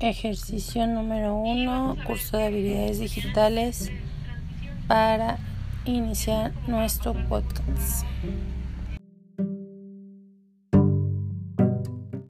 Ejercicio número uno, curso de habilidades digitales para iniciar nuestro podcast.